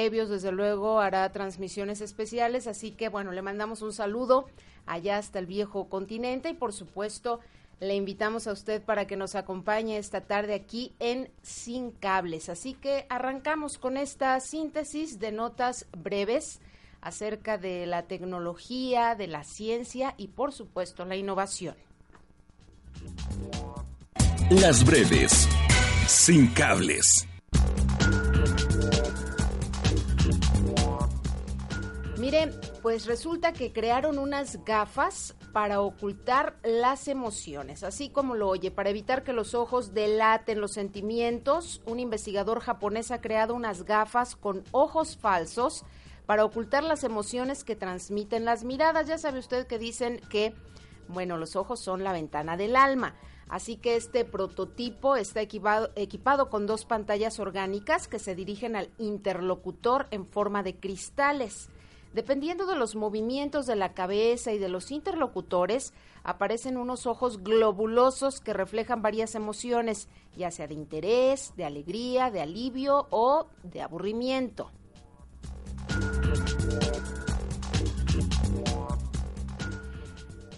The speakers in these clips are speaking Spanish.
previos, desde luego, hará transmisiones especiales, así que bueno, le mandamos un saludo allá hasta el viejo continente y por supuesto le invitamos a usted para que nos acompañe esta tarde aquí en Sin Cables. Así que arrancamos con esta síntesis de notas breves acerca de la tecnología, de la ciencia y por supuesto la innovación. Las breves, sin cables. Mire, pues resulta que crearon unas gafas para ocultar las emociones, así como lo oye, para evitar que los ojos delaten los sentimientos. Un investigador japonés ha creado unas gafas con ojos falsos para ocultar las emociones que transmiten las miradas. Ya sabe usted que dicen que, bueno, los ojos son la ventana del alma. Así que este prototipo está equipado, equipado, con dos pantallas orgánicas que se dirigen al interlocutor en forma de cristales. Dependiendo de los movimientos de la cabeza y de los interlocutores, aparecen unos ojos globulosos que reflejan varias emociones, ya sea de interés, de alegría, de alivio o de aburrimiento.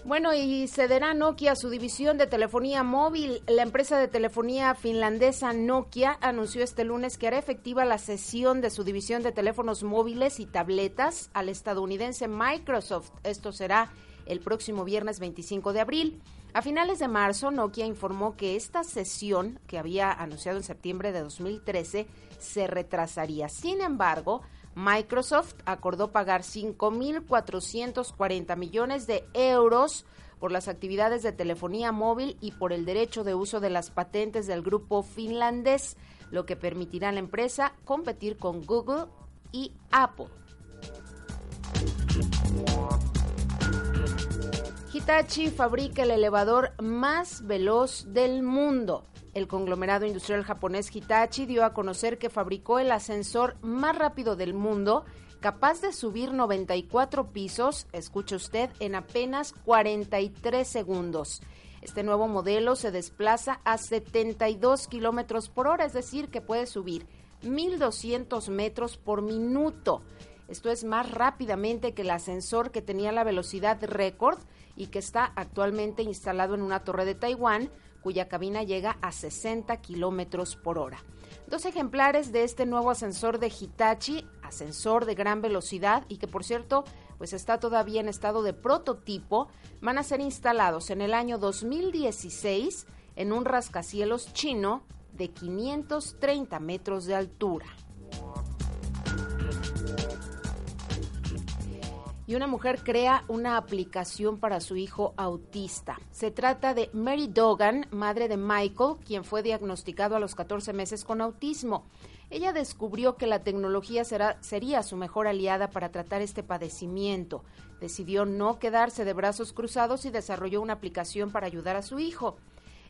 Bueno, y cederá Nokia su división de telefonía móvil. La empresa de telefonía finlandesa Nokia anunció este lunes que hará efectiva la cesión de su división de teléfonos móviles y tabletas al estadounidense Microsoft. Esto será el próximo viernes 25 de abril. A finales de marzo, Nokia informó que esta cesión, que había anunciado en septiembre de 2013, se retrasaría. Sin embargo, Microsoft acordó pagar 5.440 millones de euros por las actividades de telefonía móvil y por el derecho de uso de las patentes del grupo finlandés, lo que permitirá a la empresa competir con Google y Apple. Hitachi fabrica el elevador más veloz del mundo. El conglomerado industrial japonés Hitachi dio a conocer que fabricó el ascensor más rápido del mundo, capaz de subir 94 pisos, escuche usted, en apenas 43 segundos. Este nuevo modelo se desplaza a 72 kilómetros por hora, es decir, que puede subir 1.200 metros por minuto. Esto es más rápidamente que el ascensor que tenía la velocidad récord y que está actualmente instalado en una torre de Taiwán, cuya cabina llega a 60 kilómetros por hora. Dos ejemplares de este nuevo ascensor de Hitachi, ascensor de gran velocidad y que por cierto pues está todavía en estado de prototipo, van a ser instalados en el año 2016 en un rascacielos chino de 530 metros de altura. Y una mujer crea una aplicación para su hijo autista. Se trata de Mary Dogan, madre de Michael, quien fue diagnosticado a los 14 meses con autismo. Ella descubrió que la tecnología será, sería su mejor aliada para tratar este padecimiento. Decidió no quedarse de brazos cruzados y desarrolló una aplicación para ayudar a su hijo.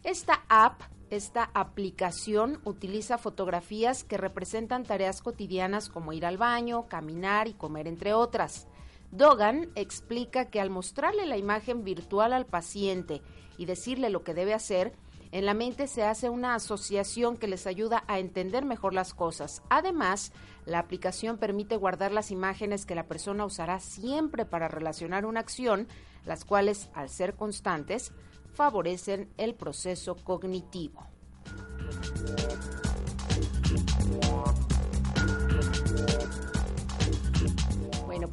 Esta app, esta aplicación utiliza fotografías que representan tareas cotidianas como ir al baño, caminar y comer, entre otras. Dogan explica que al mostrarle la imagen virtual al paciente y decirle lo que debe hacer, en la mente se hace una asociación que les ayuda a entender mejor las cosas. Además, la aplicación permite guardar las imágenes que la persona usará siempre para relacionar una acción, las cuales, al ser constantes, favorecen el proceso cognitivo.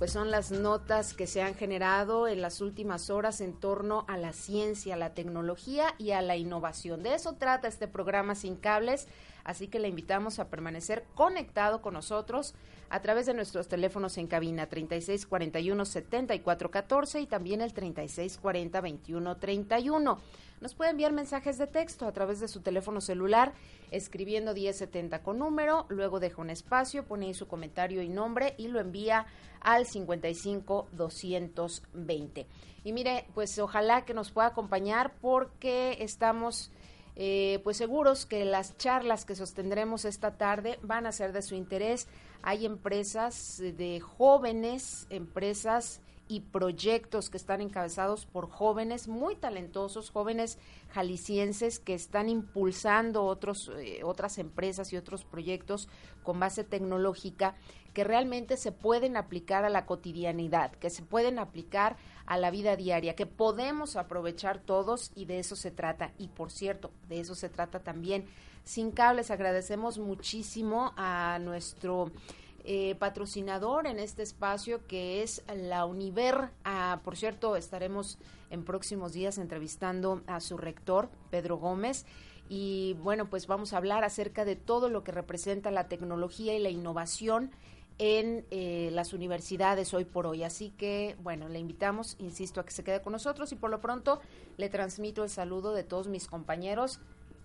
Pues son las notas que se han generado en las últimas horas en torno a la ciencia, la tecnología y a la innovación. De eso trata este programa Sin Cables, así que le invitamos a permanecer conectado con nosotros a través de nuestros teléfonos en cabina 3641-7414 y también el 3640-2131. Nos puede enviar mensajes de texto a través de su teléfono celular escribiendo 1070 con número, luego deja un espacio, pone ahí su comentario y nombre y lo envía al 55 220. Y mire, pues ojalá que nos pueda acompañar porque estamos eh, pues seguros que las charlas que sostendremos esta tarde van a ser de su interés. Hay empresas de jóvenes, empresas y proyectos que están encabezados por jóvenes muy talentosos, jóvenes jaliscienses que están impulsando otros, eh, otras empresas y otros proyectos con base tecnológica que realmente se pueden aplicar a la cotidianidad, que se pueden aplicar a la vida diaria, que podemos aprovechar todos y de eso se trata. Y por cierto, de eso se trata también. Sin cables, agradecemos muchísimo a nuestro eh, patrocinador en este espacio que es la Univer. Ah, por cierto, estaremos en próximos días entrevistando a su rector, Pedro Gómez. Y bueno, pues vamos a hablar acerca de todo lo que representa la tecnología y la innovación en eh, las universidades hoy por hoy. Así que, bueno, le invitamos, insisto, a que se quede con nosotros y por lo pronto le transmito el saludo de todos mis compañeros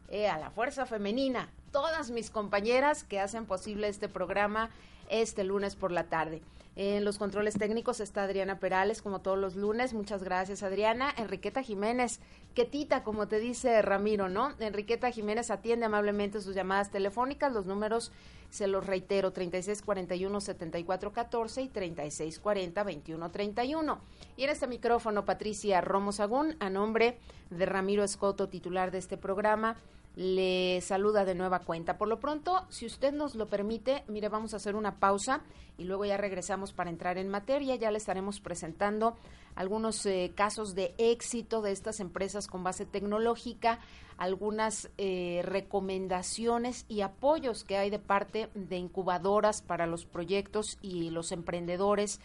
eh, a la fuerza femenina, todas mis compañeras que hacen posible este programa este lunes por la tarde. En los controles técnicos está Adriana Perales, como todos los lunes. Muchas gracias, Adriana. Enriqueta Jiménez, Ketita, como te dice Ramiro, ¿no? Enriqueta Jiménez atiende amablemente sus llamadas telefónicas. Los números, se los reitero, 3641-7414 y 3640-2131. Y en este micrófono, Patricia Romo Sagún, a nombre de Ramiro Escoto, titular de este programa le saluda de nueva cuenta. Por lo pronto, si usted nos lo permite, mire, vamos a hacer una pausa y luego ya regresamos para entrar en materia. Ya le estaremos presentando algunos eh, casos de éxito de estas empresas con base tecnológica, algunas eh, recomendaciones y apoyos que hay de parte de incubadoras para los proyectos y los emprendedores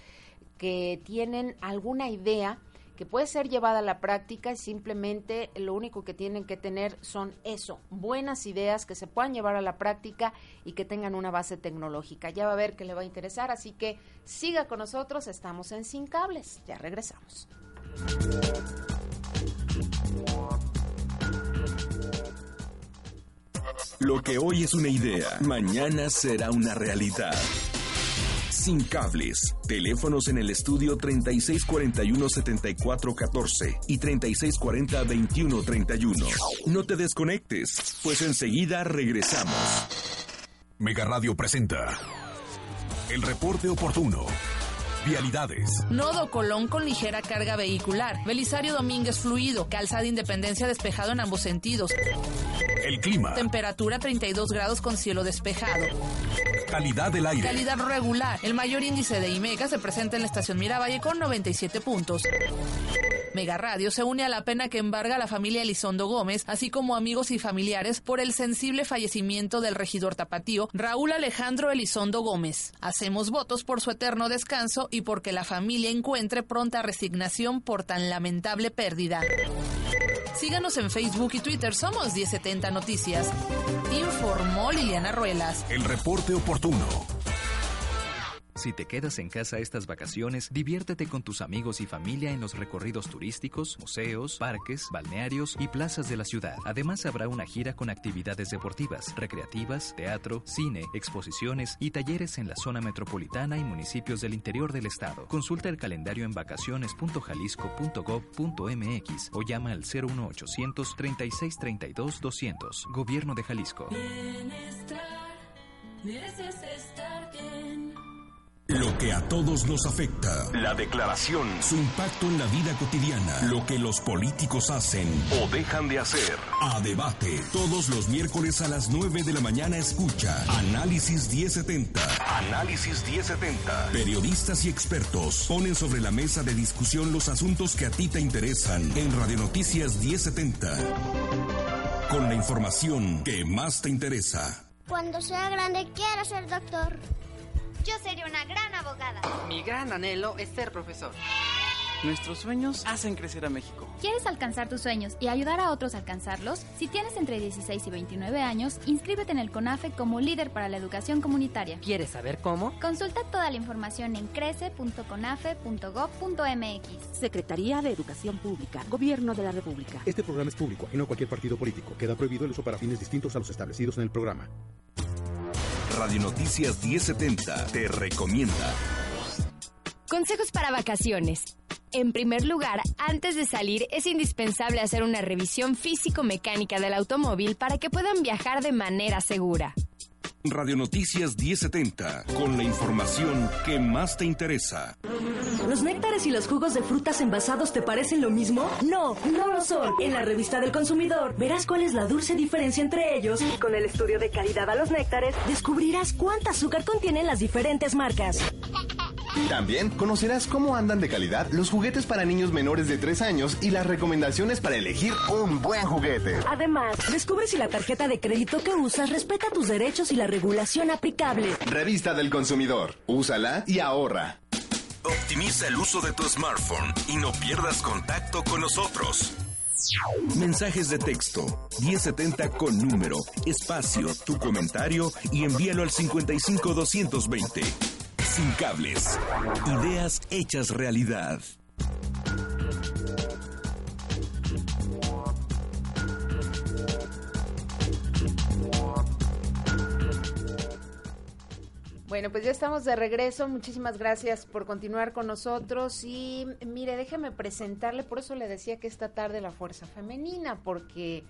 que tienen alguna idea que puede ser llevada a la práctica y simplemente lo único que tienen que tener son eso, buenas ideas que se puedan llevar a la práctica y que tengan una base tecnológica. Ya va a ver que le va a interesar, así que siga con nosotros, estamos en Sin Cables, ya regresamos. Lo que hoy es una idea, mañana será una realidad sin cables. Teléfonos en el estudio 3641-7414 y 3640-2131. No te desconectes, pues enseguida regresamos. Mega Radio presenta el reporte oportuno. Vialidades. Nodo Colón con ligera carga vehicular. Belisario Domínguez fluido. Calzada Independencia despejado en ambos sentidos. El clima. Temperatura 32 grados con cielo despejado. Calidad del aire. Calidad regular. El mayor índice de IMEGA se presenta en la estación Miravalle con 97 puntos. Mega Radio se une a la pena que embarga a la familia Elizondo Gómez, así como amigos y familiares, por el sensible fallecimiento del regidor tapatío Raúl Alejandro Elizondo Gómez. Hacemos votos por su eterno descanso y porque la familia encuentre pronta resignación por tan lamentable pérdida. Síganos en Facebook y Twitter, somos 1070 Noticias. Informó Liliana Ruelas. El reporte oportuno. Si te quedas en casa estas vacaciones, diviértete con tus amigos y familia en los recorridos turísticos, museos, parques, balnearios y plazas de la ciudad. Además habrá una gira con actividades deportivas, recreativas, teatro, cine, exposiciones y talleres en la zona metropolitana y municipios del interior del estado. Consulta el calendario en vacaciones.jalisco.gov.mx o llama al 01800 36 32 200. Gobierno de Jalisco. Lo que a todos nos afecta. La declaración. Su impacto en la vida cotidiana. Lo que los políticos hacen o dejan de hacer. A debate. Todos los miércoles a las 9 de la mañana escucha Análisis 1070. Análisis 1070. Periodistas y expertos ponen sobre la mesa de discusión los asuntos que a ti te interesan en Radio Noticias 1070. Con la información que más te interesa. Cuando sea grande quiero ser doctor. Yo sería una gran abogada. Mi gran anhelo es ser profesor. Nuestros sueños hacen crecer a México. ¿Quieres alcanzar tus sueños y ayudar a otros a alcanzarlos? Si tienes entre 16 y 29 años, inscríbete en el CONAFE como líder para la educación comunitaria. ¿Quieres saber cómo? Consulta toda la información en crece.conafe.gov.mx. Secretaría de Educación Pública, Gobierno de la República. Este programa es público y no cualquier partido político. Queda prohibido el uso para fines distintos a los establecidos en el programa. Radio Noticias 1070 te recomienda. Consejos para vacaciones. En primer lugar, antes de salir es indispensable hacer una revisión físico-mecánica del automóvil para que puedan viajar de manera segura. Radio Noticias 1070, con la información que más te interesa. ¿Los néctares y los jugos de frutas envasados te parecen lo mismo? No, no lo son. En la revista del consumidor verás cuál es la dulce diferencia entre ellos y con el estudio de calidad a los néctares descubrirás cuánta azúcar contienen las diferentes marcas. También conocerás cómo andan de calidad los juguetes para niños menores de 3 años y las recomendaciones para elegir un buen juguete. Además, descubre si la tarjeta de crédito que usas respeta tus derechos y la regulación aplicable. Revista del consumidor. Úsala y ahorra. Optimiza el uso de tu smartphone y no pierdas contacto con nosotros. Mensajes de texto 1070 con número, espacio, tu comentario y envíalo al 55220. Sin cables. Ideas hechas realidad. Bueno, pues ya estamos de regreso. Muchísimas gracias por continuar con nosotros. Y mire, déjeme presentarle, por eso le decía que esta tarde la Fuerza Femenina, porque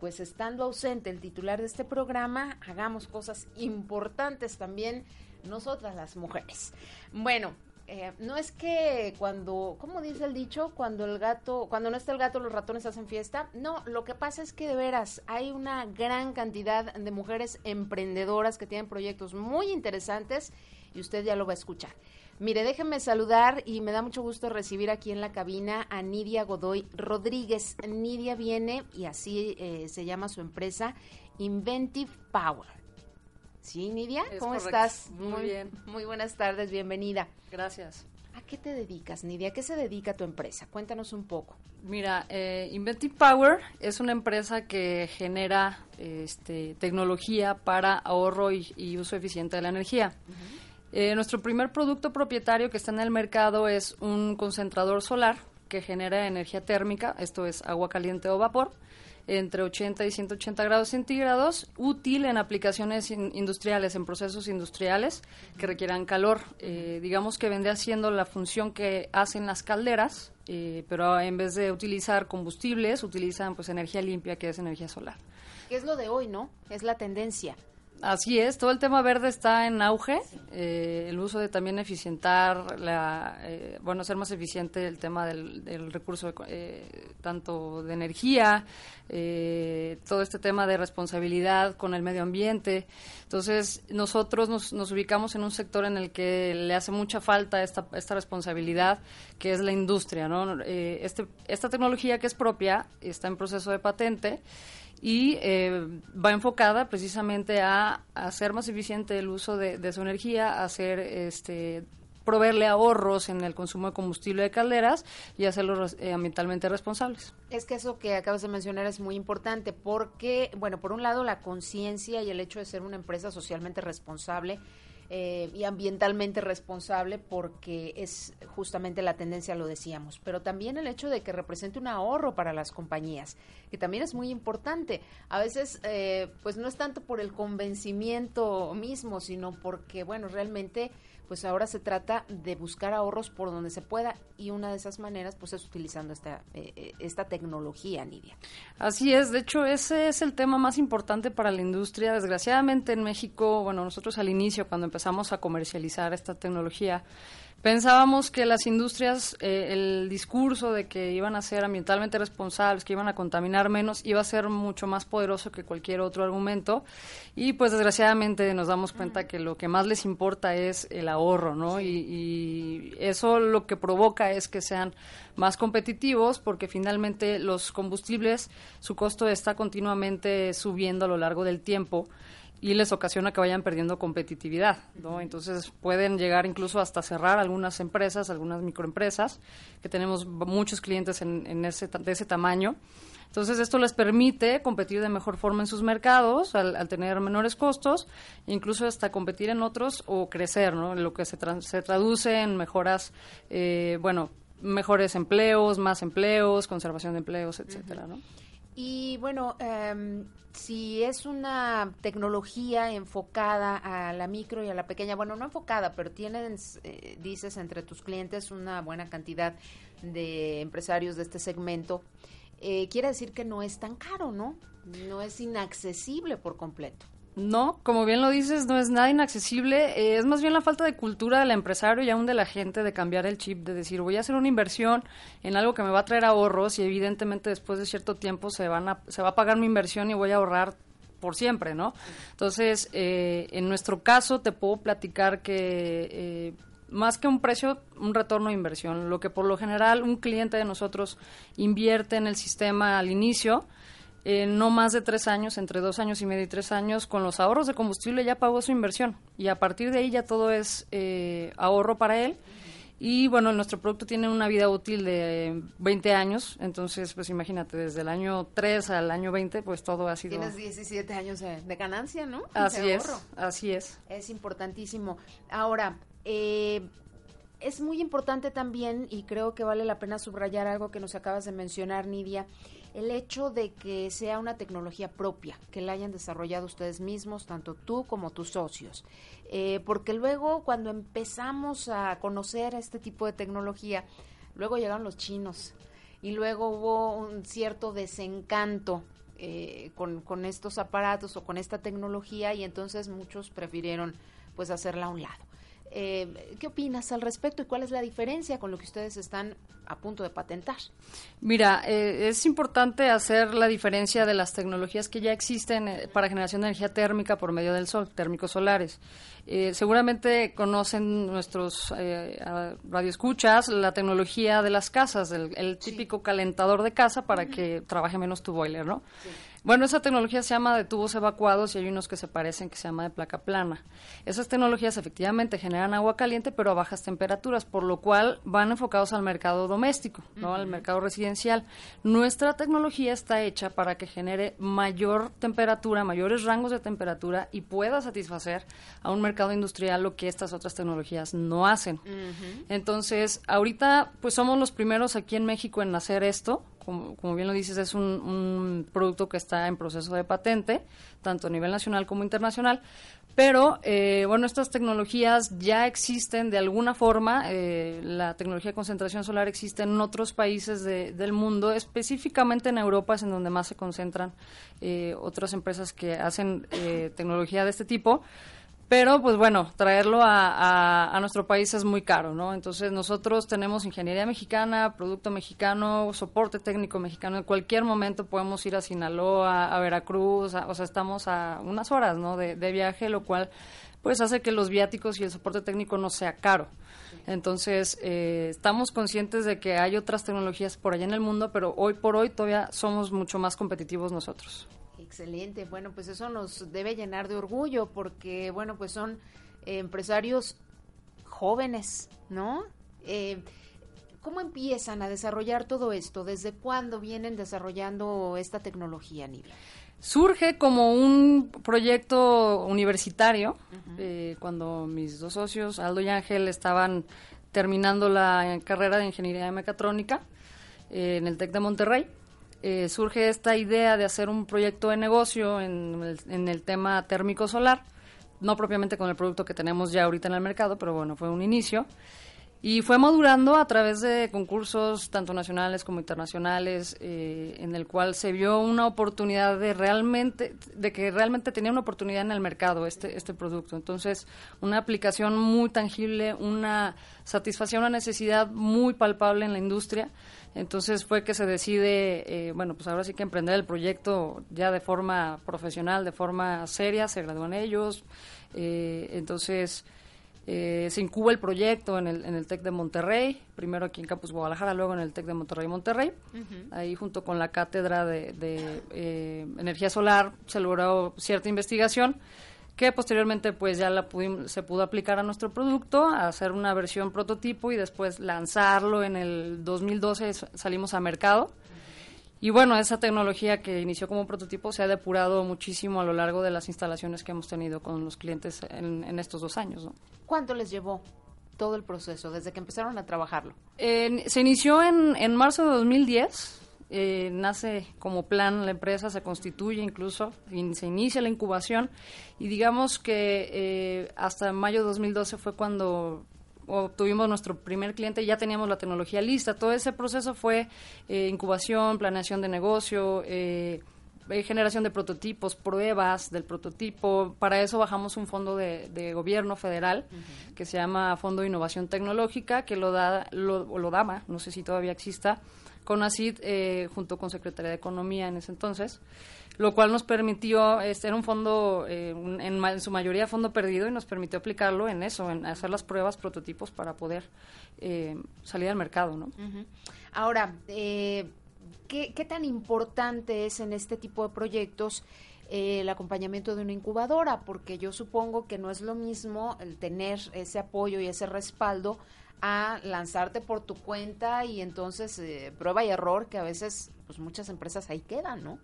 pues estando ausente el titular de este programa, hagamos cosas importantes también nosotras las mujeres. Bueno, eh, no es que cuando, ¿cómo dice el dicho? Cuando el gato, cuando no está el gato, los ratones hacen fiesta. No, lo que pasa es que de veras hay una gran cantidad de mujeres emprendedoras que tienen proyectos muy interesantes y usted ya lo va a escuchar. Mire, déjenme saludar y me da mucho gusto recibir aquí en la cabina a Nidia Godoy Rodríguez. Nidia viene y así eh, se llama su empresa, Inventive Power. Sí, Nidia, ¿cómo estás? Muy, bien. Muy buenas tardes, bienvenida. Gracias. ¿A qué te dedicas, Nidia? ¿A qué se dedica tu empresa? Cuéntanos un poco. Mira, eh, Inventive Power es una empresa que genera este, tecnología para ahorro y, uso eficiente de la energía. Eh, nuestro primer producto propietario que está en el mercado es un concentrador solar que genera energía térmica, esto es agua caliente o vapor, entre 80 y 180 grados centígrados, útil en aplicaciones industriales, en procesos industriales que requieran calor. Eh, digamos que vende haciendo la función que hacen las calderas, eh, pero en vez de utilizar combustibles, utilizan pues energía limpia, que es energía solar. ¿Qué es lo de hoy, no? Es la tendencia. Así es, todo el tema verde está en auge. Eh, el uso de también eficientar, la, eh, bueno, hacer más eficiente el tema del, recurso eh, tanto de energía, todo este tema de responsabilidad con el medio ambiente. Entonces, nosotros nos, nos, ubicamos en un sector en el que le hace mucha falta esta, esta responsabilidad, que es la industria. ¿no? este, esta tecnología que es propia está en proceso de patente y eh, va enfocada precisamente a, hacer más eficiente el uso de, su energía, hacer este proveerle ahorros en el consumo de combustible de calderas y hacerlos eh, ambientalmente responsables. Es que eso que acabas de mencionar es muy importante porque, bueno, por un lado la conciencia y el hecho de ser una empresa socialmente responsable eh, y ambientalmente responsable porque es justamente la tendencia, lo decíamos, pero también el hecho de que represente un ahorro para las compañías, que también es muy importante. A veces, eh, pues no es tanto por el convencimiento mismo, sino porque, bueno, realmente pues ahora se trata de buscar ahorros por donde se pueda y una de esas maneras pues es utilizando esta, eh, eh, esta tecnología, Nidia. Así es, de hecho ese es el tema más importante para la industria. Desgraciadamente en México, bueno, nosotros al inicio cuando empezamos a comercializar esta tecnología, Pensábamos que las industrias, eh, el discurso de que iban a ser ambientalmente responsables, que iban a contaminar menos, iba a ser mucho más poderoso que cualquier otro argumento. Y pues desgraciadamente nos damos cuenta que lo que más les importa es el ahorro, ¿no? Y, y eso lo que provoca es que sean más competitivos porque finalmente los combustibles, su costo está continuamente subiendo a lo largo del tiempo y les ocasiona que vayan perdiendo competitividad, ¿no? Entonces pueden llegar incluso hasta cerrar algunas empresas, algunas microempresas, que tenemos muchos clientes en, ese, de ese tamaño. Entonces esto les permite competir de mejor forma en sus mercados al, tener menores costos, incluso hasta competir en otros o crecer, ¿no? Lo que se, se traduce en mejoras, eh, bueno, mejores empleos, más empleos, conservación de empleos, etcétera, ¿no? Y bueno, em, si es una tecnología enfocada a la micro y a la pequeña, bueno, no enfocada, pero tienes, eh, dices, entre tus clientes una buena cantidad de empresarios de este segmento, eh, quiere decir que no es tan caro, ¿no? No es inaccesible por completo. No, como bien lo dices, no es nada inaccesible, eh, es más bien la falta de cultura del empresario y aún de la gente de cambiar el chip, de decir voy a hacer una inversión en algo que me va a traer ahorros y evidentemente después de cierto tiempo se, van a, se va a pagar mi inversión y voy a ahorrar por siempre, ¿no? Entonces, eh, en nuestro caso te puedo platicar que eh, más que un precio, un retorno de inversión, lo que por lo general un cliente de nosotros invierte en el sistema al inicio, no más de tres años, entre dos años y medio y tres años, con los ahorros de combustible ya pagó su inversión y a partir de ahí ya todo es eh, ahorro para él. Y bueno, nuestro producto tiene una vida útil de 20 años, entonces pues imagínate, desde el año 3 al año 20, pues todo ha sido... Tienes 17 años de, ganancia, ¿no? Así es, así es. Es importantísimo. Ahora, eh, es muy importante también, y creo que vale la pena subrayar algo que nos acabas de mencionar, Nidia, el hecho de que sea una tecnología propia, que la hayan desarrollado ustedes mismos, tanto tú como tus socios. Eh, porque luego cuando empezamos a conocer este tipo de tecnología, luego llegaron los chinos y luego hubo un cierto desencanto eh, con, con estos aparatos o con esta tecnología y entonces muchos prefirieron pues hacerla a un lado. Eh, ¿Qué opinas al respecto y cuál es la diferencia con lo que ustedes están a punto de patentar? Mira, eh, es importante hacer la diferencia de las tecnologías que ya existen eh, para generación de energía térmica por medio del sol, térmicos solares. seguramente conocen nuestros radioescuchas la tecnología de las casas, el, típico calentador de casa para que trabaje menos tu boiler, ¿no? Bueno, esa tecnología se llama de tubos evacuados y hay unos que se parecen que se llama de placa plana. Esas tecnologías efectivamente generan agua caliente pero a bajas temperaturas, por lo cual van enfocados al mercado doméstico, ¿no? al mercado residencial. Nuestra tecnología está hecha para que genere mayor temperatura, mayores rangos de temperatura y pueda satisfacer a un mercado industrial lo que estas otras tecnologías no hacen. Entonces, ahorita pues somos los primeros aquí en México en hacer esto como, bien lo dices, es un, producto que está en proceso de patente, tanto a nivel nacional como internacional. Pero, eh, bueno, estas tecnologías ya existen de alguna forma. Eh, la tecnología de concentración solar existe en otros países del mundo, específicamente en Europa es en donde más se concentran eh, otras empresas que hacen tecnología de este tipo. Pero, pues bueno, traerlo a, nuestro país es muy caro, ¿no? Entonces, nosotros tenemos ingeniería mexicana, producto mexicano, soporte técnico mexicano. En cualquier momento podemos ir a Sinaloa, a Veracruz, o sea, estamos a unas horas, ¿no? De, viaje, lo cual, pues, hace que los viáticos y el soporte técnico no sea caro. Entonces, eh, estamos conscientes de que hay otras tecnologías por allá en el mundo, pero hoy por hoy todavía somos mucho más competitivos nosotros. Excelente, bueno, pues eso nos debe llenar de orgullo porque, bueno, pues son eh, empresarios jóvenes, ¿no? Eh, ¿Cómo empiezan a desarrollar todo esto? ¿Desde cuándo vienen desarrollando esta tecnología, Nidia? Surge como un proyecto universitario, eh, cuando mis dos socios, Aldo y Ángel, estaban terminando la carrera de Ingeniería de Mecatrónica en el TEC de Monterrey eh, surge esta idea de hacer un proyecto de negocio en el, tema térmico solar, no propiamente con el producto que tenemos ya ahorita en el mercado, pero bueno, fue un inicio. Y fue madurando a través de concursos tanto nacionales como internacionales, eh, en el cual se vio una oportunidad de realmente, de que realmente tenía una oportunidad en el mercado este, este producto. Entonces, una aplicación muy tangible, una satisfacción, una necesidad muy palpable en la industria. Entonces fue que se decide, eh, bueno, pues ahora sí que emprender el proyecto ya de forma profesional, de forma seria, se gradúan ellos. Eh, entonces eh, se incuba el proyecto en el, en el TEC de Monterrey, primero aquí en Campus Guadalajara, luego en el TEC de Monterrey Monterrey. Ahí junto con la cátedra de, de energía solar se logró cierta investigación que posteriormente pues ya la se pudo aplicar a nuestro producto, hacer una versión prototipo y después lanzarlo en el 2012 salimos a mercado. Y bueno, esa tecnología que inició como prototipo se ha depurado muchísimo a lo largo de las instalaciones que hemos tenido con los clientes en, estos dos años. ¿no? ¿Cuánto les llevó todo el proceso desde que empezaron a trabajarlo? se inició en, en marzo de 2010 eh, nace como plan la empresa, se constituye incluso, se inicia la incubación y digamos que eh, hasta mayo de 2012 fue cuando obtuvimos nuestro primer cliente y ya teníamos la tecnología lista. Todo ese proceso fue eh, incubación, planeación de negocio, eh, generación de prototipos, pruebas del prototipo. Para eso bajamos un fondo de, gobierno federal que se llama Fondo de Innovación Tecnológica, que lo da, lo, lo daba, no sé si todavía exista, con ACID eh, junto con Secretaría de Economía en ese entonces, lo cual nos permitió, este, era un fondo, eh, en, su mayoría fondo perdido, y nos permitió aplicarlo en eso, en hacer las pruebas, prototipos para poder eh, salir al mercado. ¿no? Ahora, ¿qué, ¿qué tan importante es en este tipo de proyectos? el acompañamiento de una incubadora, porque yo supongo que no es lo mismo el tener ese apoyo y ese respaldo a lanzarte por tu cuenta y entonces eh, prueba y error que a veces pues muchas empresas ahí quedan, ¿no?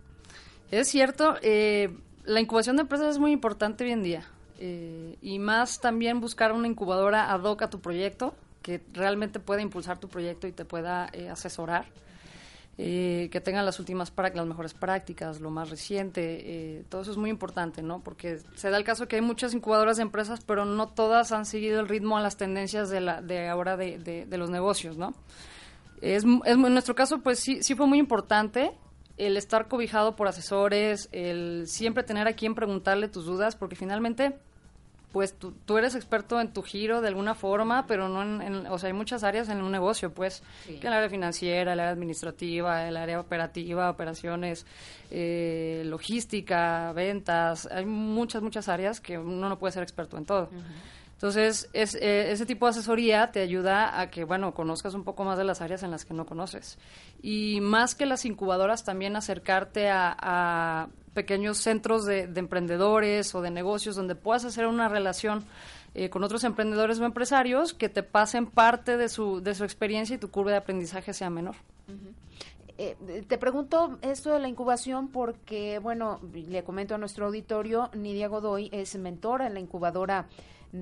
Es cierto, eh, la incubación de empresas es muy importante hoy en día eh, y más también buscar una incubadora ad hoc a tu proyecto que realmente pueda impulsar tu proyecto y te pueda asesorar eh, que tengan las últimas las mejores prácticas, lo más reciente, eh, todo eso es muy importante, ¿no? Porque se da el caso que hay muchas incubadoras de empresas, pero no todas han seguido el ritmo a las tendencias de, la, de ahora de, de, los negocios, ¿no? Es, en nuestro caso, pues sí, sí fue muy importante el estar cobijado por asesores, el siempre tener a quien preguntarle tus dudas, porque finalmente pues tú, tú, eres experto en tu giro de alguna forma, pero no en, o sea, hay muchas áreas en un negocio, pues, que el área financiera, el área administrativa, el área operativa, operaciones, eh, logística, ventas, hay muchas, muchas áreas que uno no puede ser experto en todo. Entonces, es, eh, ese tipo de asesoría te ayuda a que, bueno, conozcas un poco más de las áreas en las que no conoces. Y más que las incubadoras, también acercarte a pequeños centros de, emprendedores o de negocios donde puedas hacer una relación eh, con otros emprendedores o empresarios que te pasen parte de su, de su experiencia y tu curva de aprendizaje sea menor. Eh, te pregunto esto de la incubación porque, bueno, le comento a nuestro auditorio, Nidia Godoy es mentora en la incubadora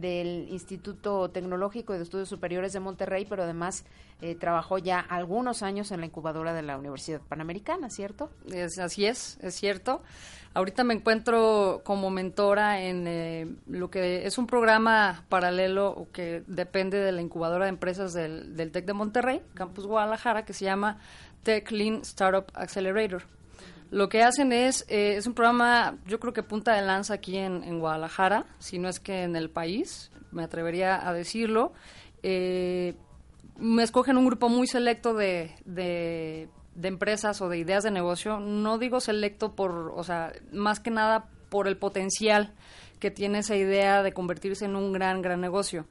del Instituto Tecnológico de Estudios Superiores de Monterrey, pero además eh, trabajó ya algunos años en la incubadora de la Universidad Panamericana, ¿cierto? Es, así es, es cierto. Ahorita me encuentro como mentora en eh, lo que es un programa paralelo que depende de la incubadora de empresas del, del TEC de Monterrey, Campus Guadalajara, que se llama Tech Lean Startup Accelerator. Lo que hacen es, eh, es un programa, yo creo que punta de lanza aquí en, Guadalajara, si no es que en el país, me atrevería a decirlo. Eh, me escogen un grupo muy selecto de, de, empresas o de ideas de negocio. No digo selecto por, o sea, más que nada por el potencial que tiene esa idea de convertirse en un gran, gran negocio.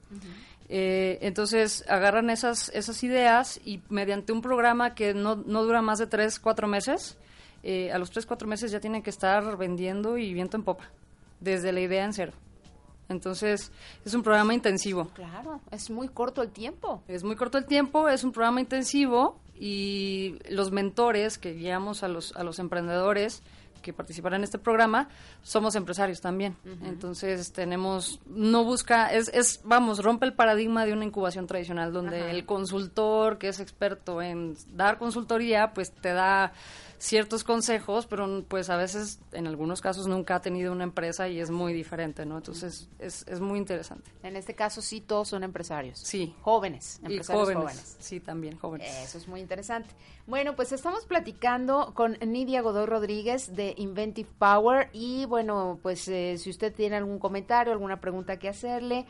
Eh, entonces agarran esas, esas ideas y mediante un programa que no, no dura más de tres, cuatro meses, eh, a los 3, 4 meses ya tienen que estar vendiendo y viento en popa, desde la idea en cero. Entonces, es un programa intensivo. Claro, es muy corto el tiempo. Es muy corto el tiempo, es un programa intensivo y los mentores que guiamos a los, a los emprendedores que participarán en este programa somos empresarios también. Entonces tenemos, no busca, es, es, vamos, rompe el paradigma de una incubación tradicional donde el consultor que es experto en dar consultoría, pues te da ciertos consejos, pero pues a veces, en algunos casos, nunca ha tenido una empresa y es muy diferente, ¿no? Entonces, es, es muy interesante. En este caso, sí, todos son empresarios. Sí. Jóvenes, empresarios jóvenes, Sí, también jóvenes. Eso es muy interesante. Bueno, pues estamos platicando con Nidia Godoy Rodríguez de Inventive Power y bueno, pues eh, si usted tiene algún comentario, alguna pregunta que hacerle,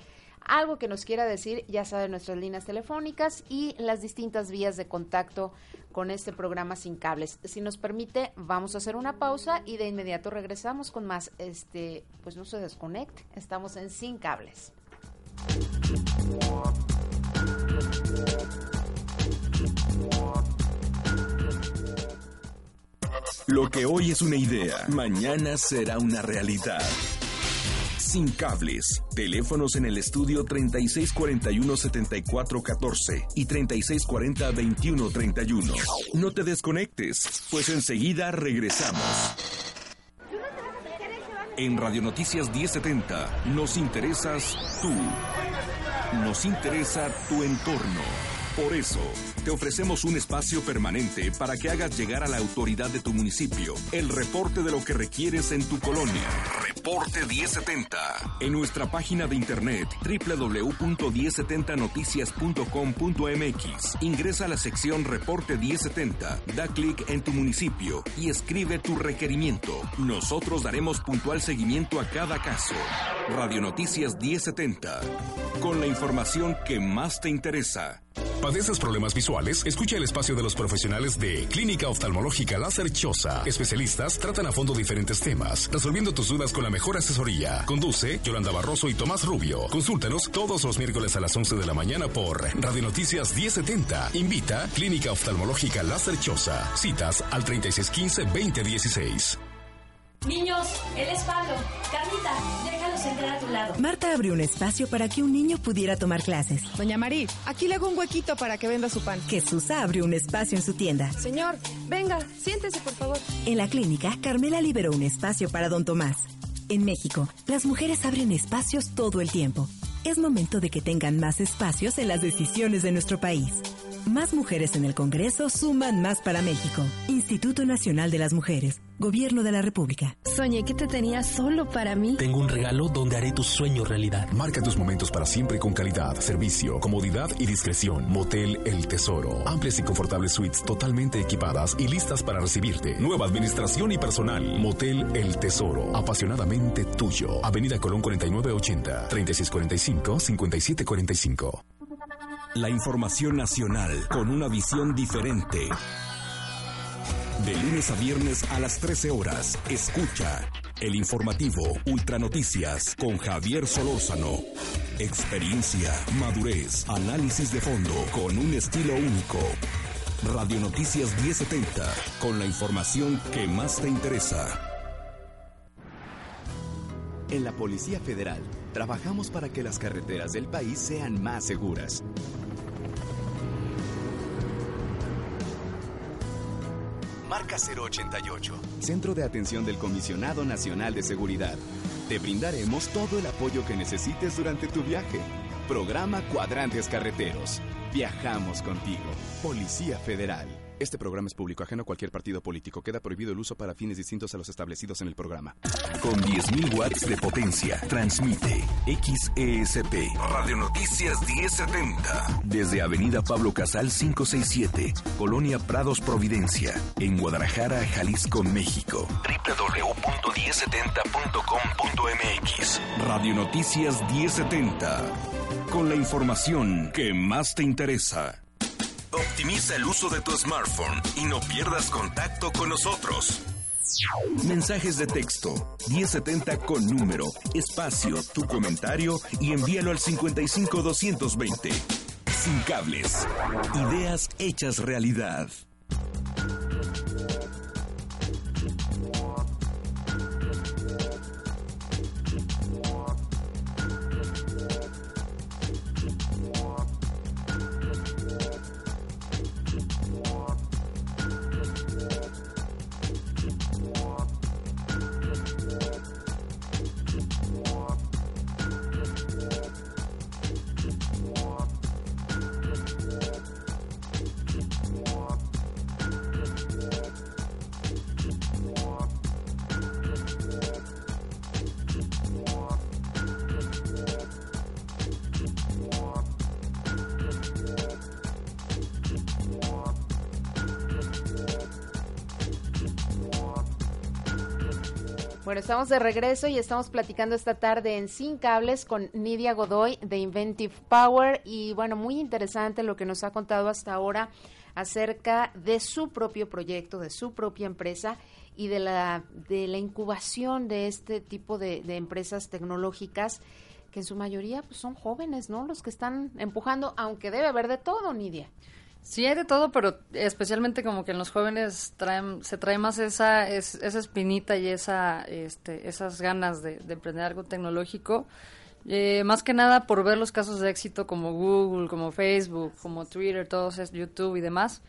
algo que nos quiera decir, ya sabe nuestras líneas telefónicas y las distintas vías de contacto con este programa sin cables. Si nos permite, vamos a hacer una pausa y de inmediato regresamos con más. Este, pues no se desconecte, estamos en Sin Cables. Lo que hoy es una idea, mañana será una realidad sin cables. Teléfonos en el estudio 3641-7414 y 3640-2131. No te desconectes, pues enseguida regresamos. En Radio Noticias 1070 nos interesas tú. Nos interesa tu entorno. Por eso, te ofrecemos un espacio permanente para que hagas llegar a la autoridad de tu municipio el reporte de lo que requieres en tu colonia Reporte 1070. En nuestra página de internet www.1070noticias.com.mx. Ingresa a la sección Reporte 1070, da clic en tu municipio y escribe tu requerimiento. Nosotros daremos puntual seguimiento a cada caso. Radio Noticias 1070. Con la información que más te interesa. ¿Padeces problemas visuales? Escucha el espacio de los profesionales de Clínica Oftalmológica Láser Choza. Especialistas tratan a fondo diferentes temas, resolviendo tus dudas con la mejor asesoría. Conduce Yolanda Barroso y Tomás Rubio. Consúltanos todos los miércoles a las 11 de la mañana por Radio Noticias 1070. Invita Clínica Oftalmológica Láser Choza. Citas al 3615-2016. Niños, él es Pablo. Carlita, déjalos entrar a tu lado. Marta abrió un espacio para que un niño pudiera tomar clases. Doña Marí, aquí le hago un huequito para que venda su pan. Jesús abrió un espacio en su tienda. Señor, venga, siéntese, por favor. En la clínica, Carmela liberó un espacio para don Tomás. En México, las mujeres abren espacios todo el tiempo. Es momento de que tengan más espacios en las decisiones de nuestro país. Más mujeres en el Congreso suman más para México. Instituto Nacional de las Mujeres. Gobierno de la República. Soñé que te tenía solo para mí. Tengo un regalo donde haré tu sueño realidad. Marca tus momentos para siempre con calidad, servicio, comodidad y discreción. Motel El Tesoro. Amplias y confortables suites totalmente equipadas y listas para recibirte. Nueva administración y personal. Motel El Tesoro. Apasionadamente tuyo. Avenida Colón 4980. 3645-5745. La información nacional con una visión diferente. De lunes a viernes a las 13 horas, escucha el informativo Ultra Noticias con Javier Solórzano. Experiencia, madurez, análisis de fondo con un estilo único. Radio Noticias 1070 con la información que más te interesa. En la Policía Federal trabajamos para que las carreteras del país sean más seguras. Marca 088, Centro de Atención del Comisionado Nacional de Seguridad. Te brindaremos todo el apoyo que necesites durante tu viaje. Programa Cuadrantes Carreteros. Viajamos contigo. Policía Federal. Este programa es público, ajeno a cualquier partido político. Queda prohibido el uso para fines distintos a los establecidos en el programa. Con 10.000 watts de potencia, transmite XESP Radio Noticias 1070. Desde Avenida Pablo Casal 567, Colonia Prados Providencia, en Guadalajara, Jalisco, México. www.1070.com.mx. Radio Noticias 1070. Con la información que más te interesa. Optimiza el uso de tu smartphone y no pierdas contacto con nosotros. Mensajes de texto 1070 con número, espacio, tu comentario y envíalo al 55220. Sin cables. Ideas hechas realidad. Estamos de regreso y estamos platicando esta tarde en Sin Cables con Nidia Godoy de Inventive Power y bueno, muy interesante lo que nos ha contado hasta ahora acerca de su propio proyecto, de su propia empresa y de la, de la incubación de este tipo de, de empresas tecnológicas que en su mayoría pues, son jóvenes, ¿no? Los que están empujando, aunque debe haber de todo, Nidia. Sí, hay de todo, pero especialmente como que en los jóvenes traen, se trae más esa, esa espinita y esa, este, esas ganas de, de emprender algo tecnológico. Eh, más que nada por ver los casos de éxito como Google, como Facebook, como Twitter, todos es YouTube y demás.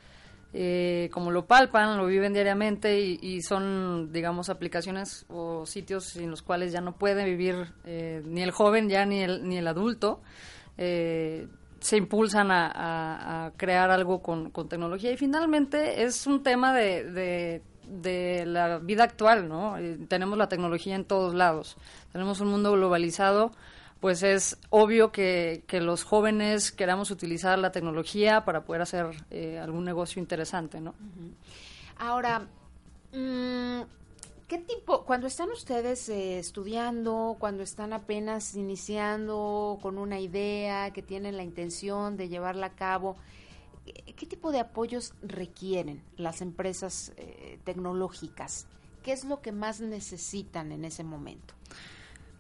Eh, como lo palpan, lo viven diariamente y, y, son, digamos, aplicaciones o sitios en los cuales ya no puede vivir eh, ni el joven ya ni el, ni el adulto. Eh, se impulsan a, a, crear algo con, con, tecnología y finalmente es un tema de, de, de la vida actual, ¿no? Eh, tenemos la tecnología en todos lados, tenemos un mundo globalizado, pues es obvio que, que los jóvenes queramos utilizar la tecnología para poder hacer eh, algún negocio interesante, ¿no? Ahora, mm, ¿qué tipo, cuando están ustedes eh, estudiando, cuando están apenas iniciando con una idea, que tienen la intención de llevarla a cabo, ¿qué tipo de apoyos requieren las empresas eh, tecnológicas? ¿Qué es lo que más necesitan en ese momento?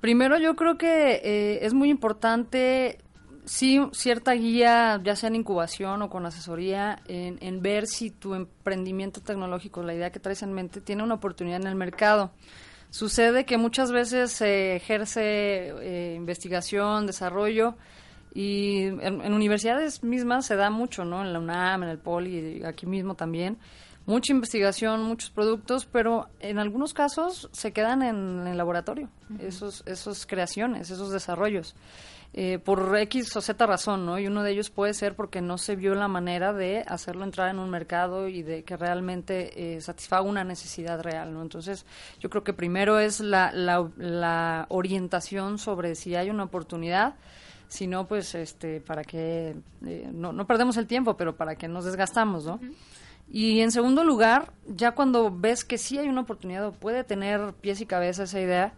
Primero yo creo que eh, es muy importante sí cierta guía, ya sea en incubación o con asesoría, en, ver si tu emprendimiento tecnológico, la idea que traes en mente, tiene una oportunidad en el mercado. Sucede que muchas veces se ejerce eh, investigación, desarrollo, y en, universidades mismas se da mucho, ¿no? En la UNAM, en el POLI, aquí mismo también. Mucha investigación, muchos productos, pero en algunos casos se quedan en el laboratorio, esos, esos creaciones, esos desarrollos. Eh, por X o Z razón, ¿no? Y uno de ellos puede ser porque no se vio la manera de hacerlo entrar en un mercado y de que realmente eh, satisfaga una necesidad real, ¿no? Entonces, yo creo que primero es la, la, orientación sobre si hay una oportunidad, si no, pues, este, para que, eh, no, no perdemos el tiempo, pero para que nos desgastamos, ¿no? Y en segundo lugar, ya cuando ves que sí hay una oportunidad o puede tener pies y cabeza esa idea,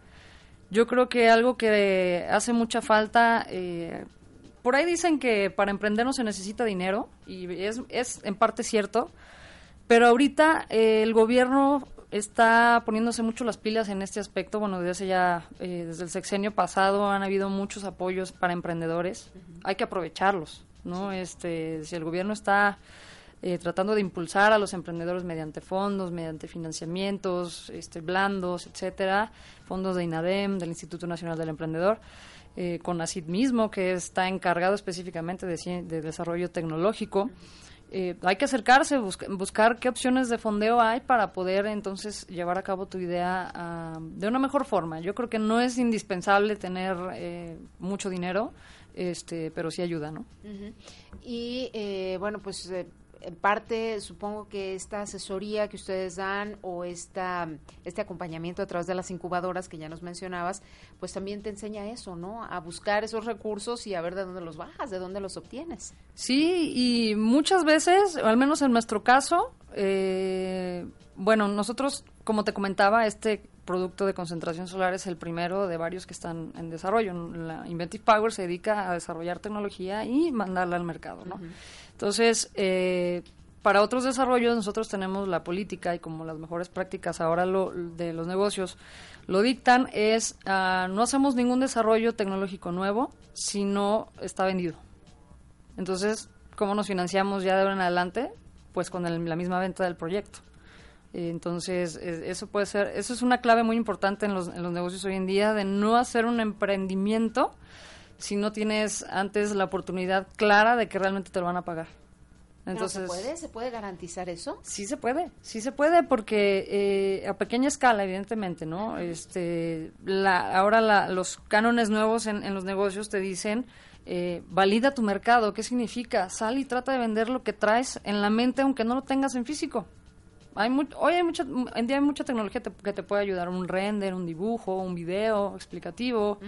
yo creo que algo que hace mucha falta, eh, por ahí dicen que para emprender no se necesita dinero, y es, es en parte cierto, pero ahorita eh, el gobierno está poniéndose mucho las pilas en este aspecto. Bueno, desde ya, eh, desde el sexenio pasado han habido muchos apoyos para emprendedores. Hay que aprovecharlos, ¿no? Este, si el gobierno está eh, tratando de impulsar a los emprendedores mediante fondos, mediante financiamientos este, blandos, etcétera, fondos de INADEM, del Instituto Nacional del Emprendedor, eh, con ACID mismo, que está encargado específicamente de, desarrollo tecnológico. Eh, hay que acercarse, buscar qué opciones de fondeo hay para poder entonces llevar a cabo tu idea ah, de una mejor forma. Yo creo que no es indispensable tener mucho dinero, este, pero sí ayuda, ¿no? Y bueno, pues en parte supongo que esta asesoría que ustedes dan o esta, este acompañamiento a través de las incubadoras que ya nos mencionabas, pues también te enseña eso, ¿no? A buscar esos recursos y a ver de dónde los bajas, de dónde los obtienes. Sí, y muchas veces, al menos en nuestro caso, eh, bueno, nosotros, como te comentaba, este producto de concentración solar es el primero de varios que están en desarrollo. La Inventive Power se dedica a desarrollar tecnología y mandarla al mercado, ¿no? Entonces, eh, para otros desarrollos nosotros tenemos la política y como las mejores prácticas ahora lo, de los negocios lo dictan es uh, no hacemos ningún desarrollo tecnológico nuevo si no está vendido. Entonces, ¿cómo nos financiamos ya de ahora en adelante? Pues con la misma venta del proyecto. Entonces, eso puede ser, eso es una clave muy importante en los, en los negocios hoy en día, de no hacer un emprendimiento si no tienes antes la oportunidad clara de que realmente te lo van a pagar. Entonces, ¿Se puede? ¿Se puede garantizar eso? Sí se puede, sí se puede porque eh, a pequeña escala, evidentemente, ¿no? Este, la, ahora los cánones nuevos en, en, los negocios te dicen, eh, valida tu mercado. ¿Qué significa? Sal y trata de vender lo que traes en la mente aunque no lo tengas en físico. Hay hoy hay mucha, en día hay mucha tecnología que te puede ayudar, un render, un dibujo, un video explicativo,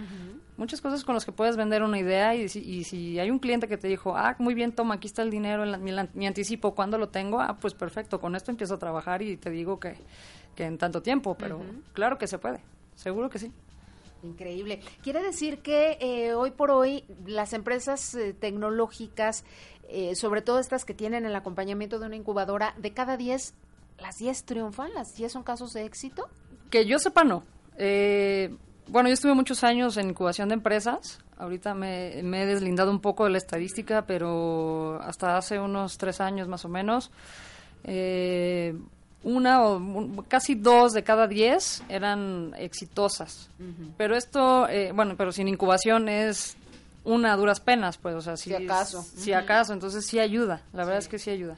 muchas cosas con las que puedes vender una idea y, y, si hay un cliente que te dijo, ah, muy bien, toma, aquí está el dinero, mi, anticipo, ¿cuándo lo tengo? Ah, pues perfecto, con esto empiezo a trabajar y te digo que, que en tanto tiempo, pero claro que se puede, seguro que sí. Increíble. Quiere decir que eh, hoy por hoy las empresas eh, tecnológicas, eh, sobre todo estas que tienen el acompañamiento de una incubadora, de cada 10 ¿Las 10 triunfan? ¿Las 10 son casos de éxito? Que yo sepa, no. Eh, bueno, yo estuve muchos años en incubación de empresas. Ahorita me, he deslindado un poco de la estadística, pero hasta hace unos tres años más o menos, eh, una o casi dos de cada diez eran exitosas. Pero esto, eh, bueno, pero sin incubación es una a duras penas, pues, o sea, si, acaso. Si acaso, entonces sí ayuda, la verdad es que sí ayuda.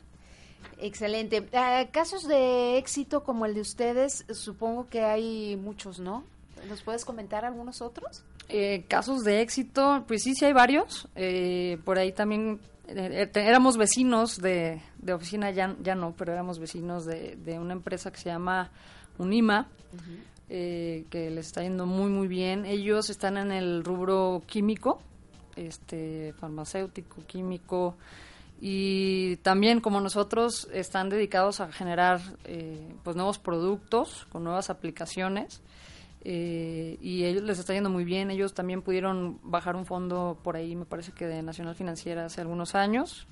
Excelente. Ah, casos de éxito como el de ustedes, supongo que hay muchos, ¿no? ¿Nos puedes comentar algunos otros? Eh, casos de éxito, pues sí, sí hay varios. Eh, por ahí también eh, éramos vecinos de, de oficina, ya, ya no, pero éramos vecinos de, de una empresa que se llama Unima, eh, que les está yendo muy, muy bien. Ellos están en el rubro químico, este farmacéutico, químico, y también como nosotros están dedicados a generar eh, pues nuevos productos con nuevas aplicaciones eh, y ellos les está yendo muy bien. Ellos también pudieron bajar un fondo por ahí me parece que de Nacional Financiera hace algunos años.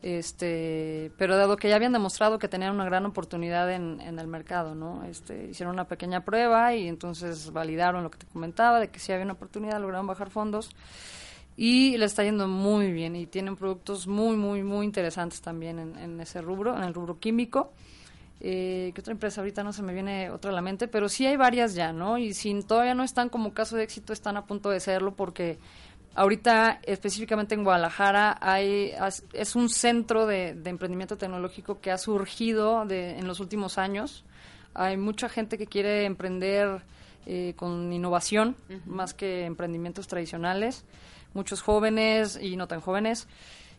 Este pero dado que ya habían demostrado que tenían una gran oportunidad en, en el mercado no este hicieron una pequeña prueba y entonces validaron lo que te comentaba de que si había una oportunidad lograron bajar fondos y le está yendo muy bien y tienen productos muy, muy, muy interesantes también en, ese rubro, en el rubro químico. Eh, ¿Qué otra empresa? Ahorita no se me viene otra a la mente, pero sí hay varias ya, ¿no? Y si todavía no están como caso de éxito, están a punto de serlo porque ahorita específicamente en Guadalajara hay es un centro de, emprendimiento tecnológico que ha surgido de, en los últimos años. Hay mucha gente que quiere emprender eh, con innovación más que emprendimientos tradicionales muchos jóvenes y no tan jóvenes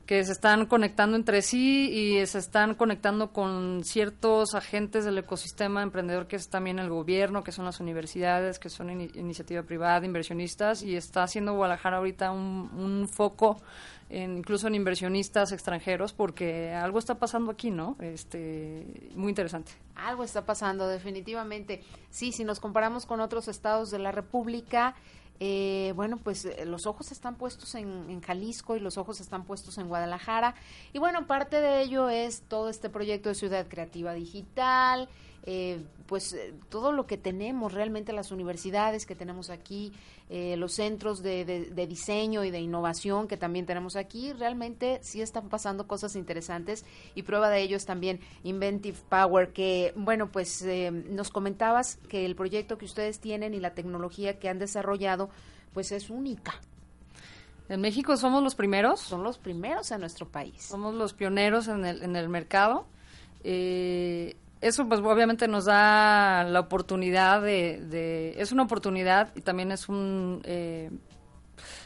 que se están conectando entre sí y se están conectando con ciertos agentes del ecosistema emprendedor que es también el gobierno, que son las universidades, que son iniciativa privada, inversionistas, y está haciendo Guadalajara ahorita un, foco incluso en inversionistas extranjeros porque algo está pasando aquí, ¿no? Este, muy interesante. Algo está pasando, definitivamente. Sí, si nos comparamos con otros estados de la República, eh, bueno, pues eh, los ojos están puestos en, Jalisco y los ojos están puestos en Guadalajara. Y bueno, parte de ello es todo este proyecto de Ciudad Creativa Digital, eh, pues todo lo que tenemos, realmente las universidades que tenemos aquí, los centros de, de, diseño y de innovación que también tenemos aquí, realmente sí están pasando cosas interesantes y prueba de ello es también Inventive Power, que bueno, pues nos comentabas que el proyecto que ustedes tienen y la tecnología que han desarrollado, pues es única. En México somos los primeros. Son los primeros en nuestro país. Somos los pioneros en el, en el mercado. Eh, eso pues obviamente nos da la oportunidad de, es una oportunidad y también es un eh,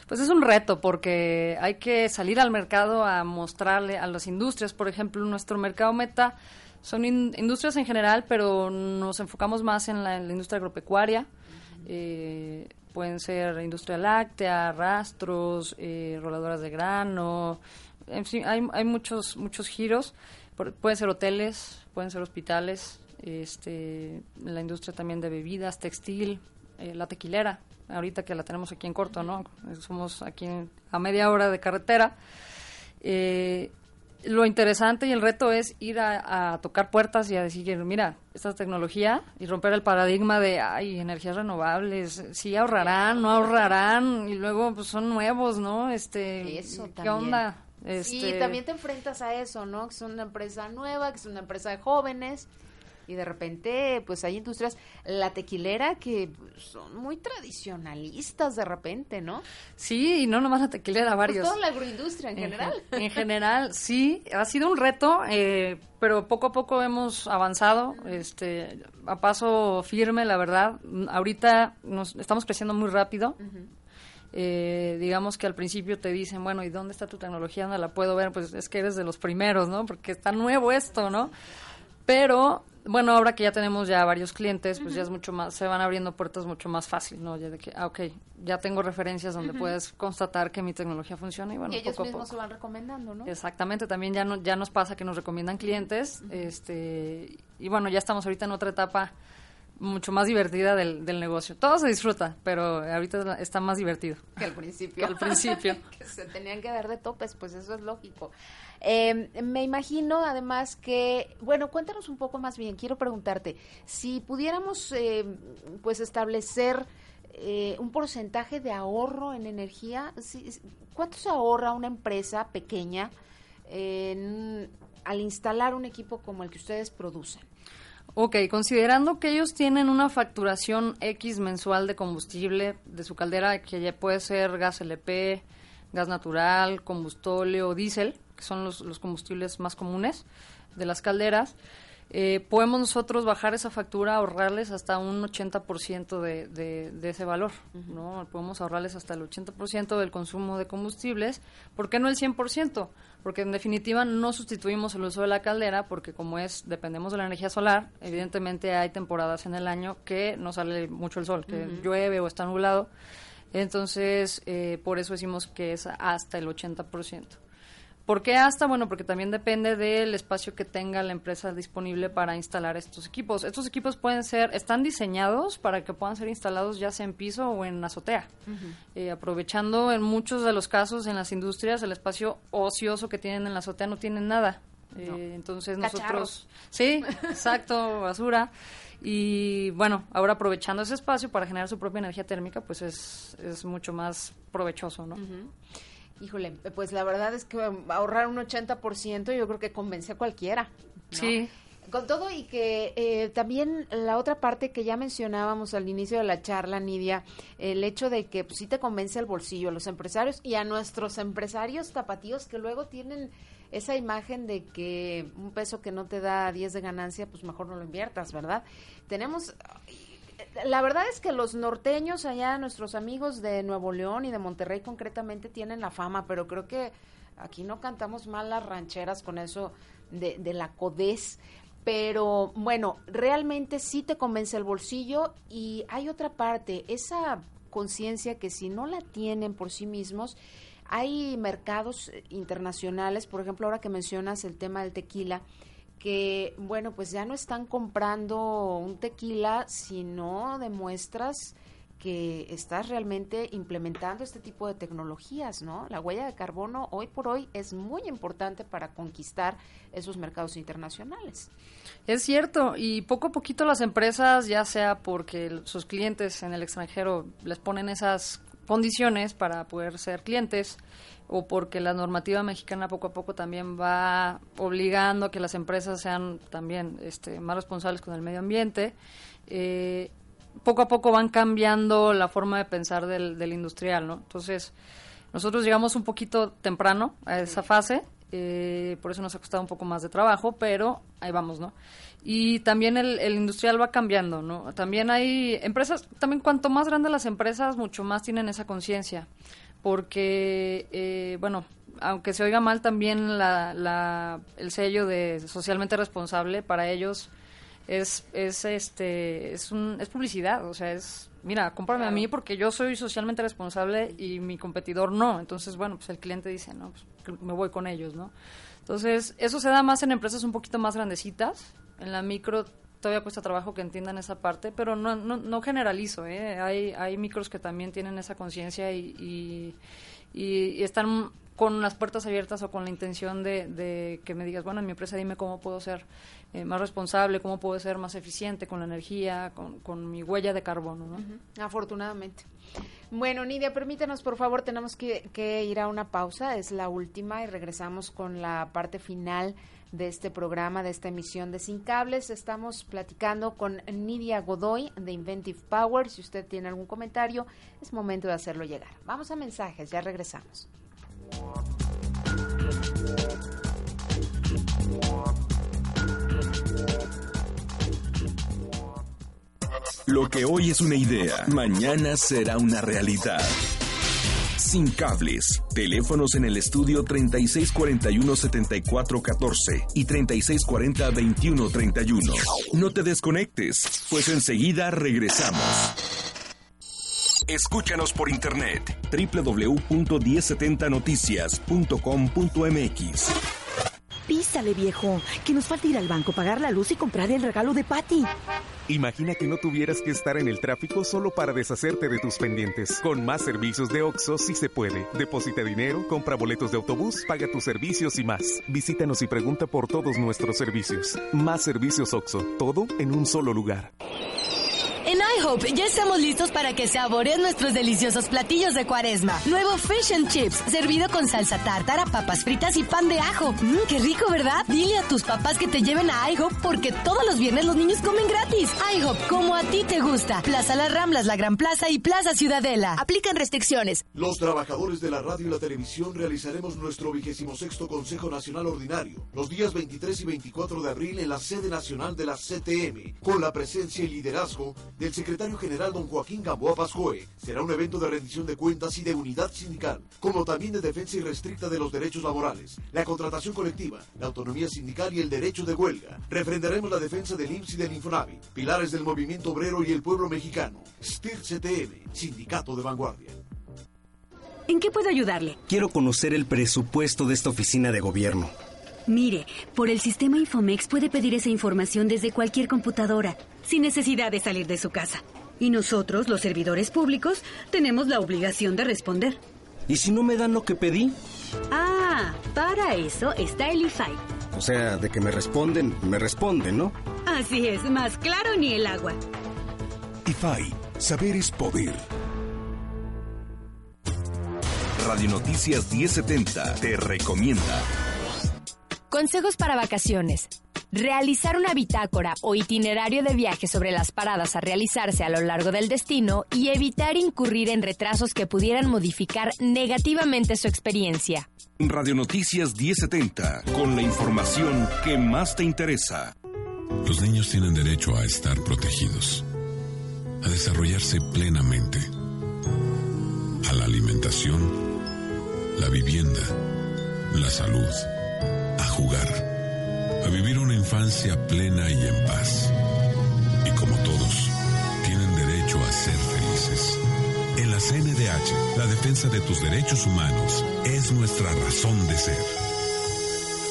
pues es un reto porque hay que salir al mercado a mostrarle a las industrias por ejemplo nuestro mercado meta son industrias en general pero nos enfocamos más en la, industria agropecuaria eh, pueden ser industria láctea, rastros, eh, roladoras de grano, en fin, hay, hay muchos, muchos giros. pueden ser hoteles, pueden ser hospitales, este, la industria también de bebidas, textil, eh, la tequilera, ahorita que la tenemos aquí en corto, ¿no? Somos aquí a media hora de carretera. Eh, lo interesante y el reto es ir a, tocar puertas y a decir, mira, esta tecnología y romper el paradigma de, ay, energías renovables, sí ahorrarán, no ahorrarán, y luego pues son nuevos, ¿no? Este, Eso ¿qué onda? Sí, este, también te enfrentas a eso, ¿no? Que es una empresa nueva, que es una empresa de jóvenes, y de repente pues hay industrias la tequilera que son muy tradicionalistas de repente no sí y no nomás la tequilera pues varios toda la agroindustria en, general en general sí ha sido un reto eh, pero poco a poco hemos avanzado este a paso firme la verdad ahorita nos estamos creciendo muy rápido eh, digamos que al principio te dicen, bueno, ¿y dónde está tu tecnología? ¿Dónde la puedo ver? Pues es que eres de los primeros, ¿no? Porque está nuevo esto, ¿no? Pero bueno, ahora que ya tenemos ya varios clientes, pues ya es mucho más, se van abriendo puertas mucho más fácil, ¿no? Ya de que, ah, ok, ya tengo referencias donde puedes constatar que mi tecnología funciona y bueno, y ellos mismos se van recomendando, ¿no? Exactamente, también ya no, ya nos pasa que nos recomiendan clientes, este, y bueno, ya estamos ahorita en otra etapa mucho más divertida del, del negocio. Todo se disfruta, pero ahorita está más divertido. Que al principio. al principio. que se tenían que dar de topes, pues eso es lógico. Eh, me imagino además que, bueno, cuéntanos un poco más bien, quiero preguntarte, si pudiéramos eh, pues establecer eh, un porcentaje de ahorro en energía, ¿cuánto se ahorra una empresa pequeña al instalar un equipo como el que ustedes producen? Ok, considerando que ellos tienen una facturación X mensual de combustible de su caldera, que ya puede ser gas LP, gas natural, combustóleo, diésel, que son los, los combustibles más comunes de las calderas, eh, podemos nosotros bajar esa factura, ahorrarles hasta un 80% de, de, de ese valor, ¿no? Podemos ahorrarles hasta el 80% del consumo de combustibles. ¿Por qué no el 100%? Porque en definitiva no sustituimos el uso de la caldera porque como es, dependemos de la energía solar, evidentemente hay temporadas en el año que no sale mucho el sol, que llueve o está nublado. Entonces, eh, por eso decimos que es hasta el 80%. ¿Por qué hasta? Bueno, porque también depende del espacio que tenga la empresa disponible para instalar estos equipos. Estos equipos pueden ser, están diseñados para que puedan ser instalados ya sea en piso o en azotea, eh, aprovechando en muchos de los casos en las industrias el espacio ocioso que tienen en la azotea no tienen nada. Eh, entonces nosotros, sí, exacto, basura. Y bueno, ahora aprovechando ese espacio para generar su propia energía térmica, pues es, es mucho más provechoso, ¿no? Híjole, pues la verdad es que ahorrar un 80% yo creo que convence a cualquiera. Sí. Con todo y que eh, también la otra parte que ya mencionábamos al inicio de la charla, Nidia, el hecho de que pues, sí te convence el bolsillo a los empresarios y a nuestros empresarios tapatíos que luego tienen esa imagen de que un peso que no te da 10 de ganancia, pues mejor no lo inviertas, ¿verdad? Tenemos la verdad es que los norteños allá, nuestros amigos de Nuevo León y de Monterrey concretamente tienen la fama, pero creo que aquí no cantamos mal las rancheras con eso de, la codez. Pero bueno, realmente sí te convence el bolsillo y hay otra parte, esa conciencia que si no la tienen por sí mismos, hay mercados internacionales, por ejemplo, ahora que mencionas el tema del tequila, que, bueno, pues ya no están comprando un tequila si no demuestras que estás realmente implementando este tipo de tecnologías, ¿no? La huella de carbono hoy por hoy es muy importante para conquistar esos mercados internacionales. Es cierto, y poco a poquito las empresas, ya sea porque sus clientes en el extranjero les ponen esas condiciones para poder ser clientes, o porque la normativa mexicana poco a poco también va obligando a que las empresas sean también este, más responsables con el medio ambiente. Eh, poco a poco van cambiando la forma de pensar del, del, industrial, ¿no? Entonces, nosotros llegamos un poquito temprano a esa fase, eh, por eso nos ha costado un poco más de trabajo, pero ahí vamos, ¿no? Y también el, el, industrial va cambiando, ¿no? También hay empresas, también cuanto más grandes las empresas, mucho más tienen esa conciencia porque, eh, bueno, aunque se oiga mal también la, la, el sello de socialmente responsable para ellos es es este es un, es publicidad o sea es mira cómprame a mí porque yo soy socialmente responsable y mi competidor no entonces bueno pues el cliente dice no pues me voy con ellos no entonces eso se da más en empresas un poquito más grandecitas en la micro todavía cuesta trabajo que entiendan esa parte, pero no, no, no generalizo, ¿eh? hay, hay micros que también tienen esa conciencia y, y, están con las puertas abiertas o con la intención de, de, que me digas, bueno, en mi empresa dime cómo puedo ser eh, más responsable, cómo puedo ser más eficiente con la energía, con, con mi huella de carbono. ¿no? Afortunadamente. Bueno, Nidia, permítanos, por favor, tenemos que, que ir a una pausa, es la última y regresamos con la parte final de este programa, de esta emisión de Sin Cables. Estamos platicando con Nidia Godoy de Inventive Power. Si usted tiene algún comentario, es momento de hacerlo llegar. Vamos a mensajes, ya regresamos. Lo que hoy es una idea, mañana será una realidad. Sin cables. Teléfonos en el estudio 3641-7414 y 3640-2131. No te desconectes, pues enseguida regresamos. Escúchanos por internet www.1070noticias.com.mx. Písale, viejo, que nos falta ir al banco, pagar la luz y comprar el regalo de Patty. Imagina que no tuvieras que estar en el tráfico solo para deshacerte de tus pendientes. Con más servicios de OXO sí se puede. Deposita dinero, compra boletos de autobús, paga tus servicios y más. Visítanos y pregunta por todos nuestros servicios. Más servicios OXO, todo en un solo lugar. Ya estamos listos para que saboreen nuestros deliciosos platillos de cuaresma. Nuevo Fish and Chips, servido con salsa tártara, papas fritas y pan de ajo. Mmm, qué rico, ¿verdad? Dile a tus papás que te lleven a IHOP porque todos los viernes los niños comen gratis. IHOP, como a ti te gusta. Plaza Las Ramblas, La Gran Plaza y Plaza Ciudadela. Aplican restricciones. Los trabajadores de la radio y la televisión realizaremos nuestro vigésimo sexto Consejo Nacional Ordinario los días 23 y 24 de abril en la sede nacional de la CTM, con la presencia y liderazgo del secretario general don Joaquín Gamboa Pascoe. Será un evento de rendición de cuentas y de unidad sindical, como también de defensa irrestricta de los derechos laborales, la contratación colectiva, la autonomía sindical y el derecho de huelga. Refrendaremos la defensa del IMSS y del Infonavit, pilares del movimiento obrero y el pueblo mexicano. STIR CTM, Sindicato de Vanguardia. ¿En qué puedo ayudarle? Quiero conocer el presupuesto de esta oficina de gobierno. Mire, por el sistema Infomex puede pedir esa información desde cualquier computadora, sin necesidad de salir de su casa. Y nosotros, los servidores públicos, tenemos la obligación de responder. ¿Y si no me dan lo que pedí? Ah, para eso está el IFAI. O sea, de que me responden, me responden, ¿no? Así es, más claro ni el agua. IFAI, saber es poder. Radio Noticias 1070 te recomienda. Consejos para vacaciones. Realizar una bitácora o itinerario de viaje sobre las paradas a realizarse a lo largo del destino y evitar incurrir en retrasos que pudieran modificar negativamente su experiencia. Radio Noticias 1070, con la información que más te interesa. Los niños tienen derecho a estar protegidos, a desarrollarse plenamente, a la alimentación, la vivienda, la salud jugar, a vivir una infancia plena y en paz. Y como todos, tienen derecho a ser felices. En la CNDH, la defensa de tus derechos humanos es nuestra razón de ser.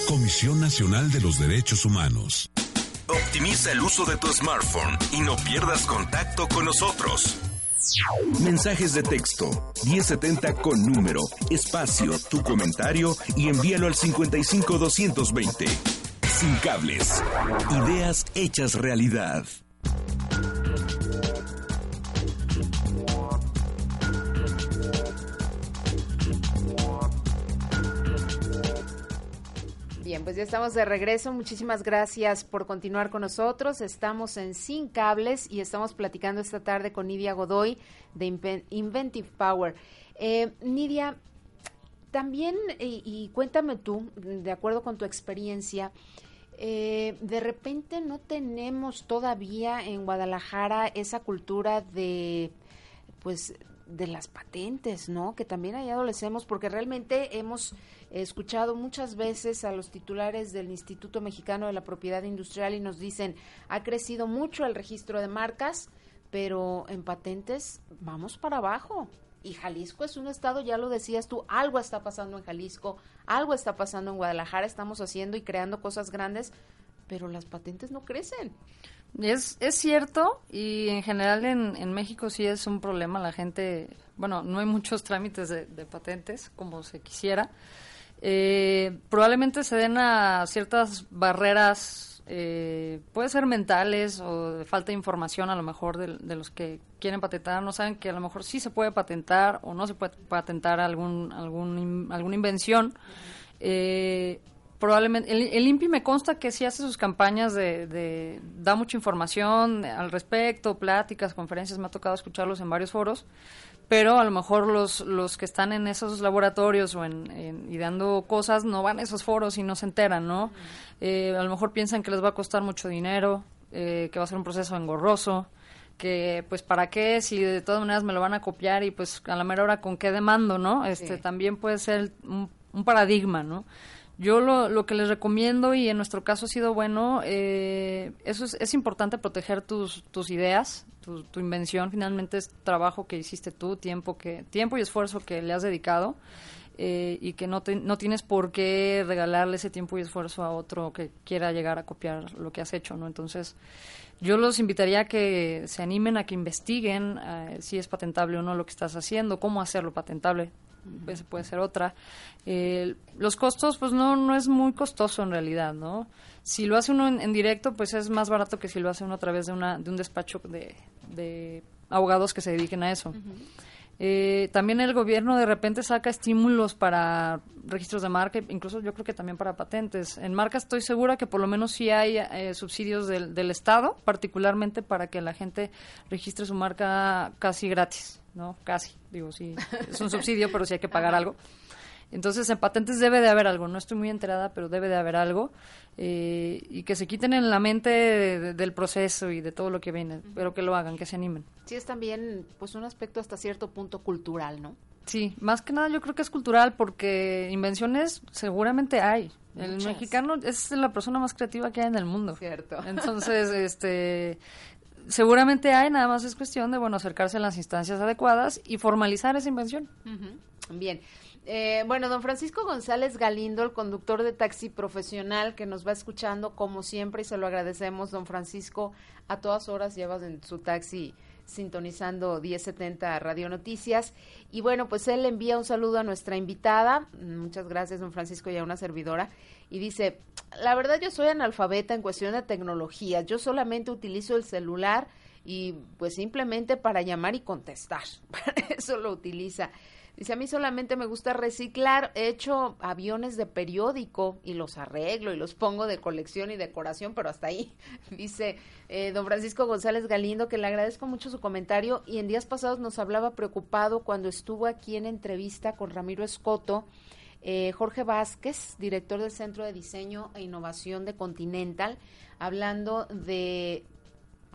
Comisión Nacional de los Derechos Humanos. Optimiza el uso de tu smartphone y no pierdas contacto con nosotros. Mensajes de texto 1070 con número, espacio, tu comentario y envíalo al 55220. Sin cables. Ideas hechas realidad. Bien, pues ya estamos de regreso. Muchísimas gracias por continuar con nosotros. Estamos en Sin Cables y estamos platicando esta tarde con Nidia Godoy de Inventive Power. Eh, Nidia, también, y, cuéntame tú, de acuerdo con tu experiencia, eh, de repente no tenemos todavía en Guadalajara esa cultura de, pues, de las patentes, ¿no? Que también ahí adolecemos porque realmente hemos escuchado muchas veces a los titulares del Instituto Mexicano de la Propiedad Industrial y nos dicen, ha crecido mucho el registro de marcas, pero en patentes vamos para abajo. Y Jalisco es un estado, ya lo decías tú, algo está pasando en Jalisco, algo está pasando en Guadalajara, estamos haciendo y creando cosas grandes, pero las patentes no crecen. Es, es cierto y en general en, en México sí es un problema. La gente, bueno, no hay muchos trámites de, patentes como se quisiera. Eh, probablemente se den a ciertas barreras, eh, puede ser mentales o de falta de información a lo mejor de, los que quieren patentar, no saben que a lo mejor sí se puede patentar o no se puede patentar algún, algún alguna invención. Eh, probablemente el, INPI me consta que sí hace sus campañas de, da mucha información al respecto, pláticas, conferencias, me ha tocado escucharlos en varios foros, pero a lo mejor los, los que están en esos laboratorios o en, y dando cosas no van a esos foros y no se enteran, ¿no? Eh, a lo mejor piensan que les va a costar mucho dinero, eh, que va a ser un proceso engorroso, que pues para qué si de todas maneras me lo van a copiar y pues a la mera hora con qué demando, ¿no? Este también puede ser un, un paradigma, ¿no? Yo lo, lo, que les recomiendo, y en nuestro caso ha sido bueno, eh, eso es, es, importante proteger tus, tus ideas, tu, tu, invención, finalmente es trabajo que hiciste tú, tiempo, que, tiempo y esfuerzo que le has dedicado. Eh, y que no, no tienes por qué regalarle ese tiempo y esfuerzo a otro que quiera llegar a copiar lo que has hecho, ¿no? Entonces, yo los invitaría a que se animen a que investiguen eh, si es patentable o no lo que estás haciendo, cómo hacerlo patentable pues, puede ser otra. Eh, los costos, pues no, no es muy costoso en realidad, ¿no? Si lo hace uno en, directo, pues es más barato que si lo hace uno a través de, una, de un despacho de, de abogados que se dediquen a eso. Eh, también el gobierno de repente saca estímulos para registros de marca, incluso yo creo que también para patentes. En marca estoy segura que por lo menos sí hay eh, subsidios del, del, Estado, particularmente para que la gente registre su marca casi gratis, ¿no? Casi, digo, sí, es un subsidio, pero sí hay que pagar algo. Entonces, en patentes debe de haber algo, no estoy muy enterada, pero debe de haber algo, eh, y que se quiten en la mente del proceso y de todo lo que viene, pero que lo hagan, que se animen. Sí, es también pues un aspecto hasta cierto punto cultural, ¿no? Sí, más que nada yo creo que es cultural porque invenciones seguramente hay. El mexicano es la persona más creativa que hay en el mundo. Cierto. Entonces, este seguramente hay, nada más es cuestión de bueno acercarse a las instancias adecuadas y formalizar esa invención. Bien. Eh, bueno, don Francisco González Galindo, el conductor de taxi profesional que nos va escuchando como siempre y se lo agradecemos, don Francisco, a todas horas llevas en su taxi sintonizando 1070 Radio Noticias. Y bueno, pues él envía un saludo a nuestra invitada. Muchas gracias, don Francisco, y a una servidora. Y dice, la verdad yo soy analfabeta en cuestión de tecnología. Yo solamente utilizo el celular y pues simplemente para llamar y contestar. Para eso lo utiliza. Dice, a mí solamente me gusta reciclar, he hecho aviones de periódico y los arreglo y los pongo de colección y decoración, pero hasta ahí. Dice eh, don Francisco González Galindo que le agradezco mucho su comentario y en días pasados nos hablaba preocupado cuando estuvo aquí en entrevista con Ramiro Escoto. Eh, Jorge Vázquez, director del Centro de Diseño e Innovación de Continental, hablando de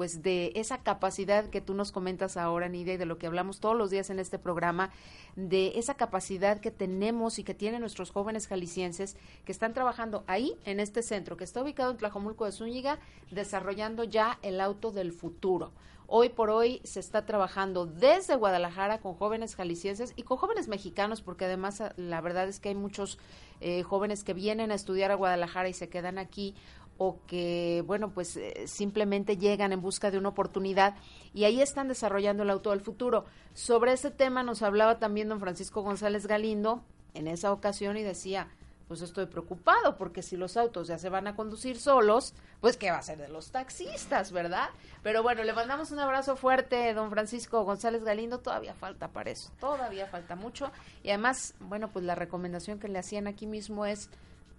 pues de esa capacidad que tú nos comentas ahora, Nidia, y de lo que hablamos todos los días en este programa, de esa capacidad que tenemos y que tienen nuestros jóvenes jaliscienses que están trabajando ahí, en este centro, que está ubicado en Tlajomulco de Zúñiga, desarrollando ya el auto del futuro. Hoy por hoy se está trabajando desde Guadalajara con jóvenes jaliscienses y con jóvenes mexicanos, porque además la verdad es que hay muchos eh, jóvenes que vienen a estudiar a Guadalajara y se quedan aquí o que, bueno, pues eh, simplemente llegan en busca de una oportunidad y ahí están desarrollando el auto del futuro. Sobre ese tema nos hablaba también don Francisco González Galindo en esa ocasión y decía, pues estoy preocupado porque si los autos ya se van a conducir solos, pues qué va a ser de los taxistas, ¿verdad? Pero bueno, le mandamos un abrazo fuerte, don Francisco González Galindo, todavía falta para eso, todavía falta mucho y además, bueno, pues la recomendación que le hacían aquí mismo es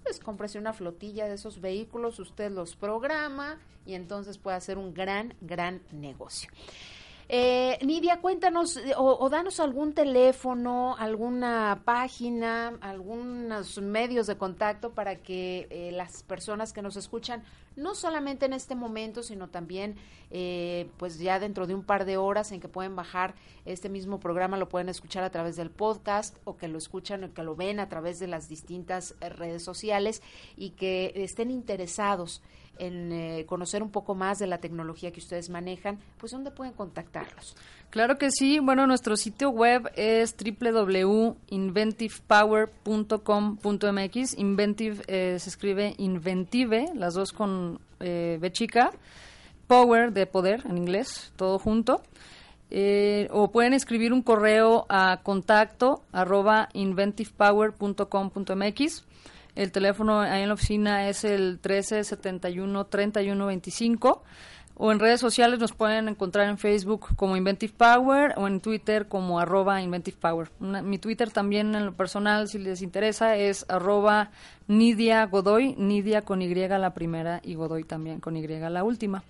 pues cómprese una flotilla de esos vehículos, usted los programa y entonces puede hacer un gran, gran negocio. Eh, Nidia, cuéntanos eh, o, danos algún teléfono, alguna página, algunos medios de contacto para que eh, las personas que nos escuchan, no solamente en este momento, sino también eh, pues ya dentro de un par de horas en que pueden bajar este mismo programa, lo pueden escuchar a través del podcast o que lo escuchan o que lo ven a través de las distintas redes sociales y que estén interesados en eh, conocer un poco más de la tecnología que ustedes manejan, pues ¿dónde pueden contactarlos? Claro que sí. Bueno, nuestro sitio web es www.inventivepower.com.mx. Inventive eh, se escribe inventive, las dos con eh, B chica. Power de poder en inglés, todo junto. Eh, o pueden escribir un correo a contacto arroba inventivepower.com.mx. El teléfono ahí en la oficina es el 1371 3125 o en redes sociales nos pueden encontrar en Facebook como Inventive Power o en Twitter como arroba Inventive Power. mi Twitter también en lo personal, si les interesa, es arroba Nidia Godoy, Nidia con Y la primera y Godoy también con Y la última.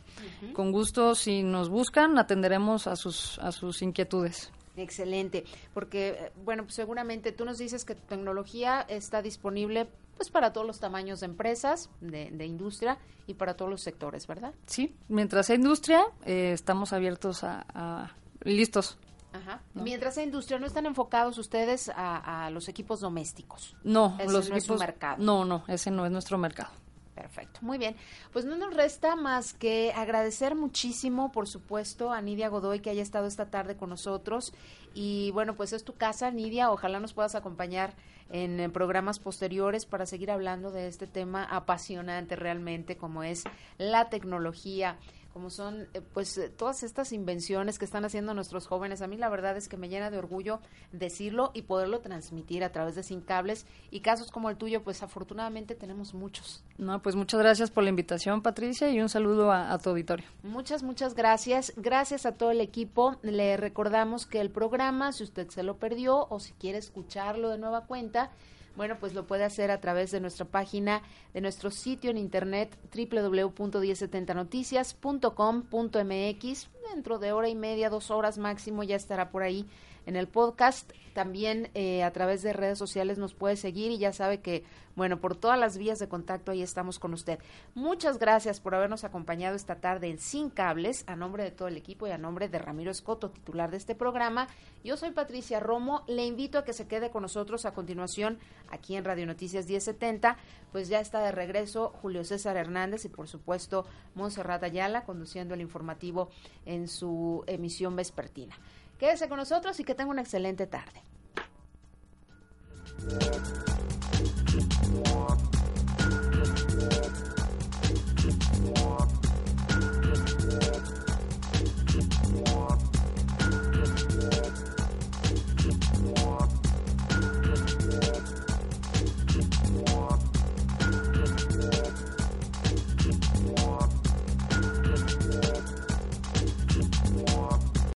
Con gusto, si nos buscan, atenderemos a sus, a sus inquietudes. Excelente, porque, eh, bueno, pues seguramente tú nos dices que tu tecnología está disponible pues para todos los tamaños de empresas, de, industria y para todos los sectores, ¿verdad? Sí, mientras sea industria, eh, estamos abiertos a, listos. Ajá. Mientras sea industria, ¿no están enfocados ustedes a, los equipos domésticos? No, los no equipos, mercado. No, no, ese no es nuestro mercado. Perfecto, muy bien. Pues no nos resta más que agradecer muchísimo, por supuesto, a Nidia Godoy que haya estado esta tarde con nosotros. Y bueno, pues es tu casa, Nidia. Ojalá nos puedas acompañar en, programas posteriores para seguir hablando de este tema apasionante realmente como es la tecnología como son eh, pues eh, todas estas invenciones que están haciendo nuestros jóvenes. A mí la verdad es que me llena de orgullo decirlo y poderlo transmitir a través de Sin Cables y casos como el tuyo, pues afortunadamente tenemos muchos. No, pues muchas gracias por la invitación, Patricia, y un saludo a, a tu auditorio. Muchas, muchas gracias. Gracias a todo el equipo. Le recordamos que el programa, si usted se lo perdió o si quiere escucharlo de nueva cuenta, bueno, pues lo puede hacer a través de nuestra página, de nuestro sitio en internet www.1070noticias.com.mx. Dentro de hora y media, dos horas máximo, ya estará por ahí en el podcast. También eh, a través de redes sociales nos puede seguir y ya sabe que, bueno, por todas las vías de contacto ahí estamos con usted. Muchas gracias por habernos acompañado esta tarde en Sin Cables, a nombre de todo el equipo y a nombre de Ramiro Escoto, titular de este programa. Yo soy Patricia Romo, le invito a que se quede con nosotros a continuación aquí en Radio Noticias 1070, pues ya está de regreso Julio César Hernández y por supuesto Montserrat Ayala conduciendo el informativo en su emisión vespertina. Quédese con nosotros y que tenga una excelente tarde.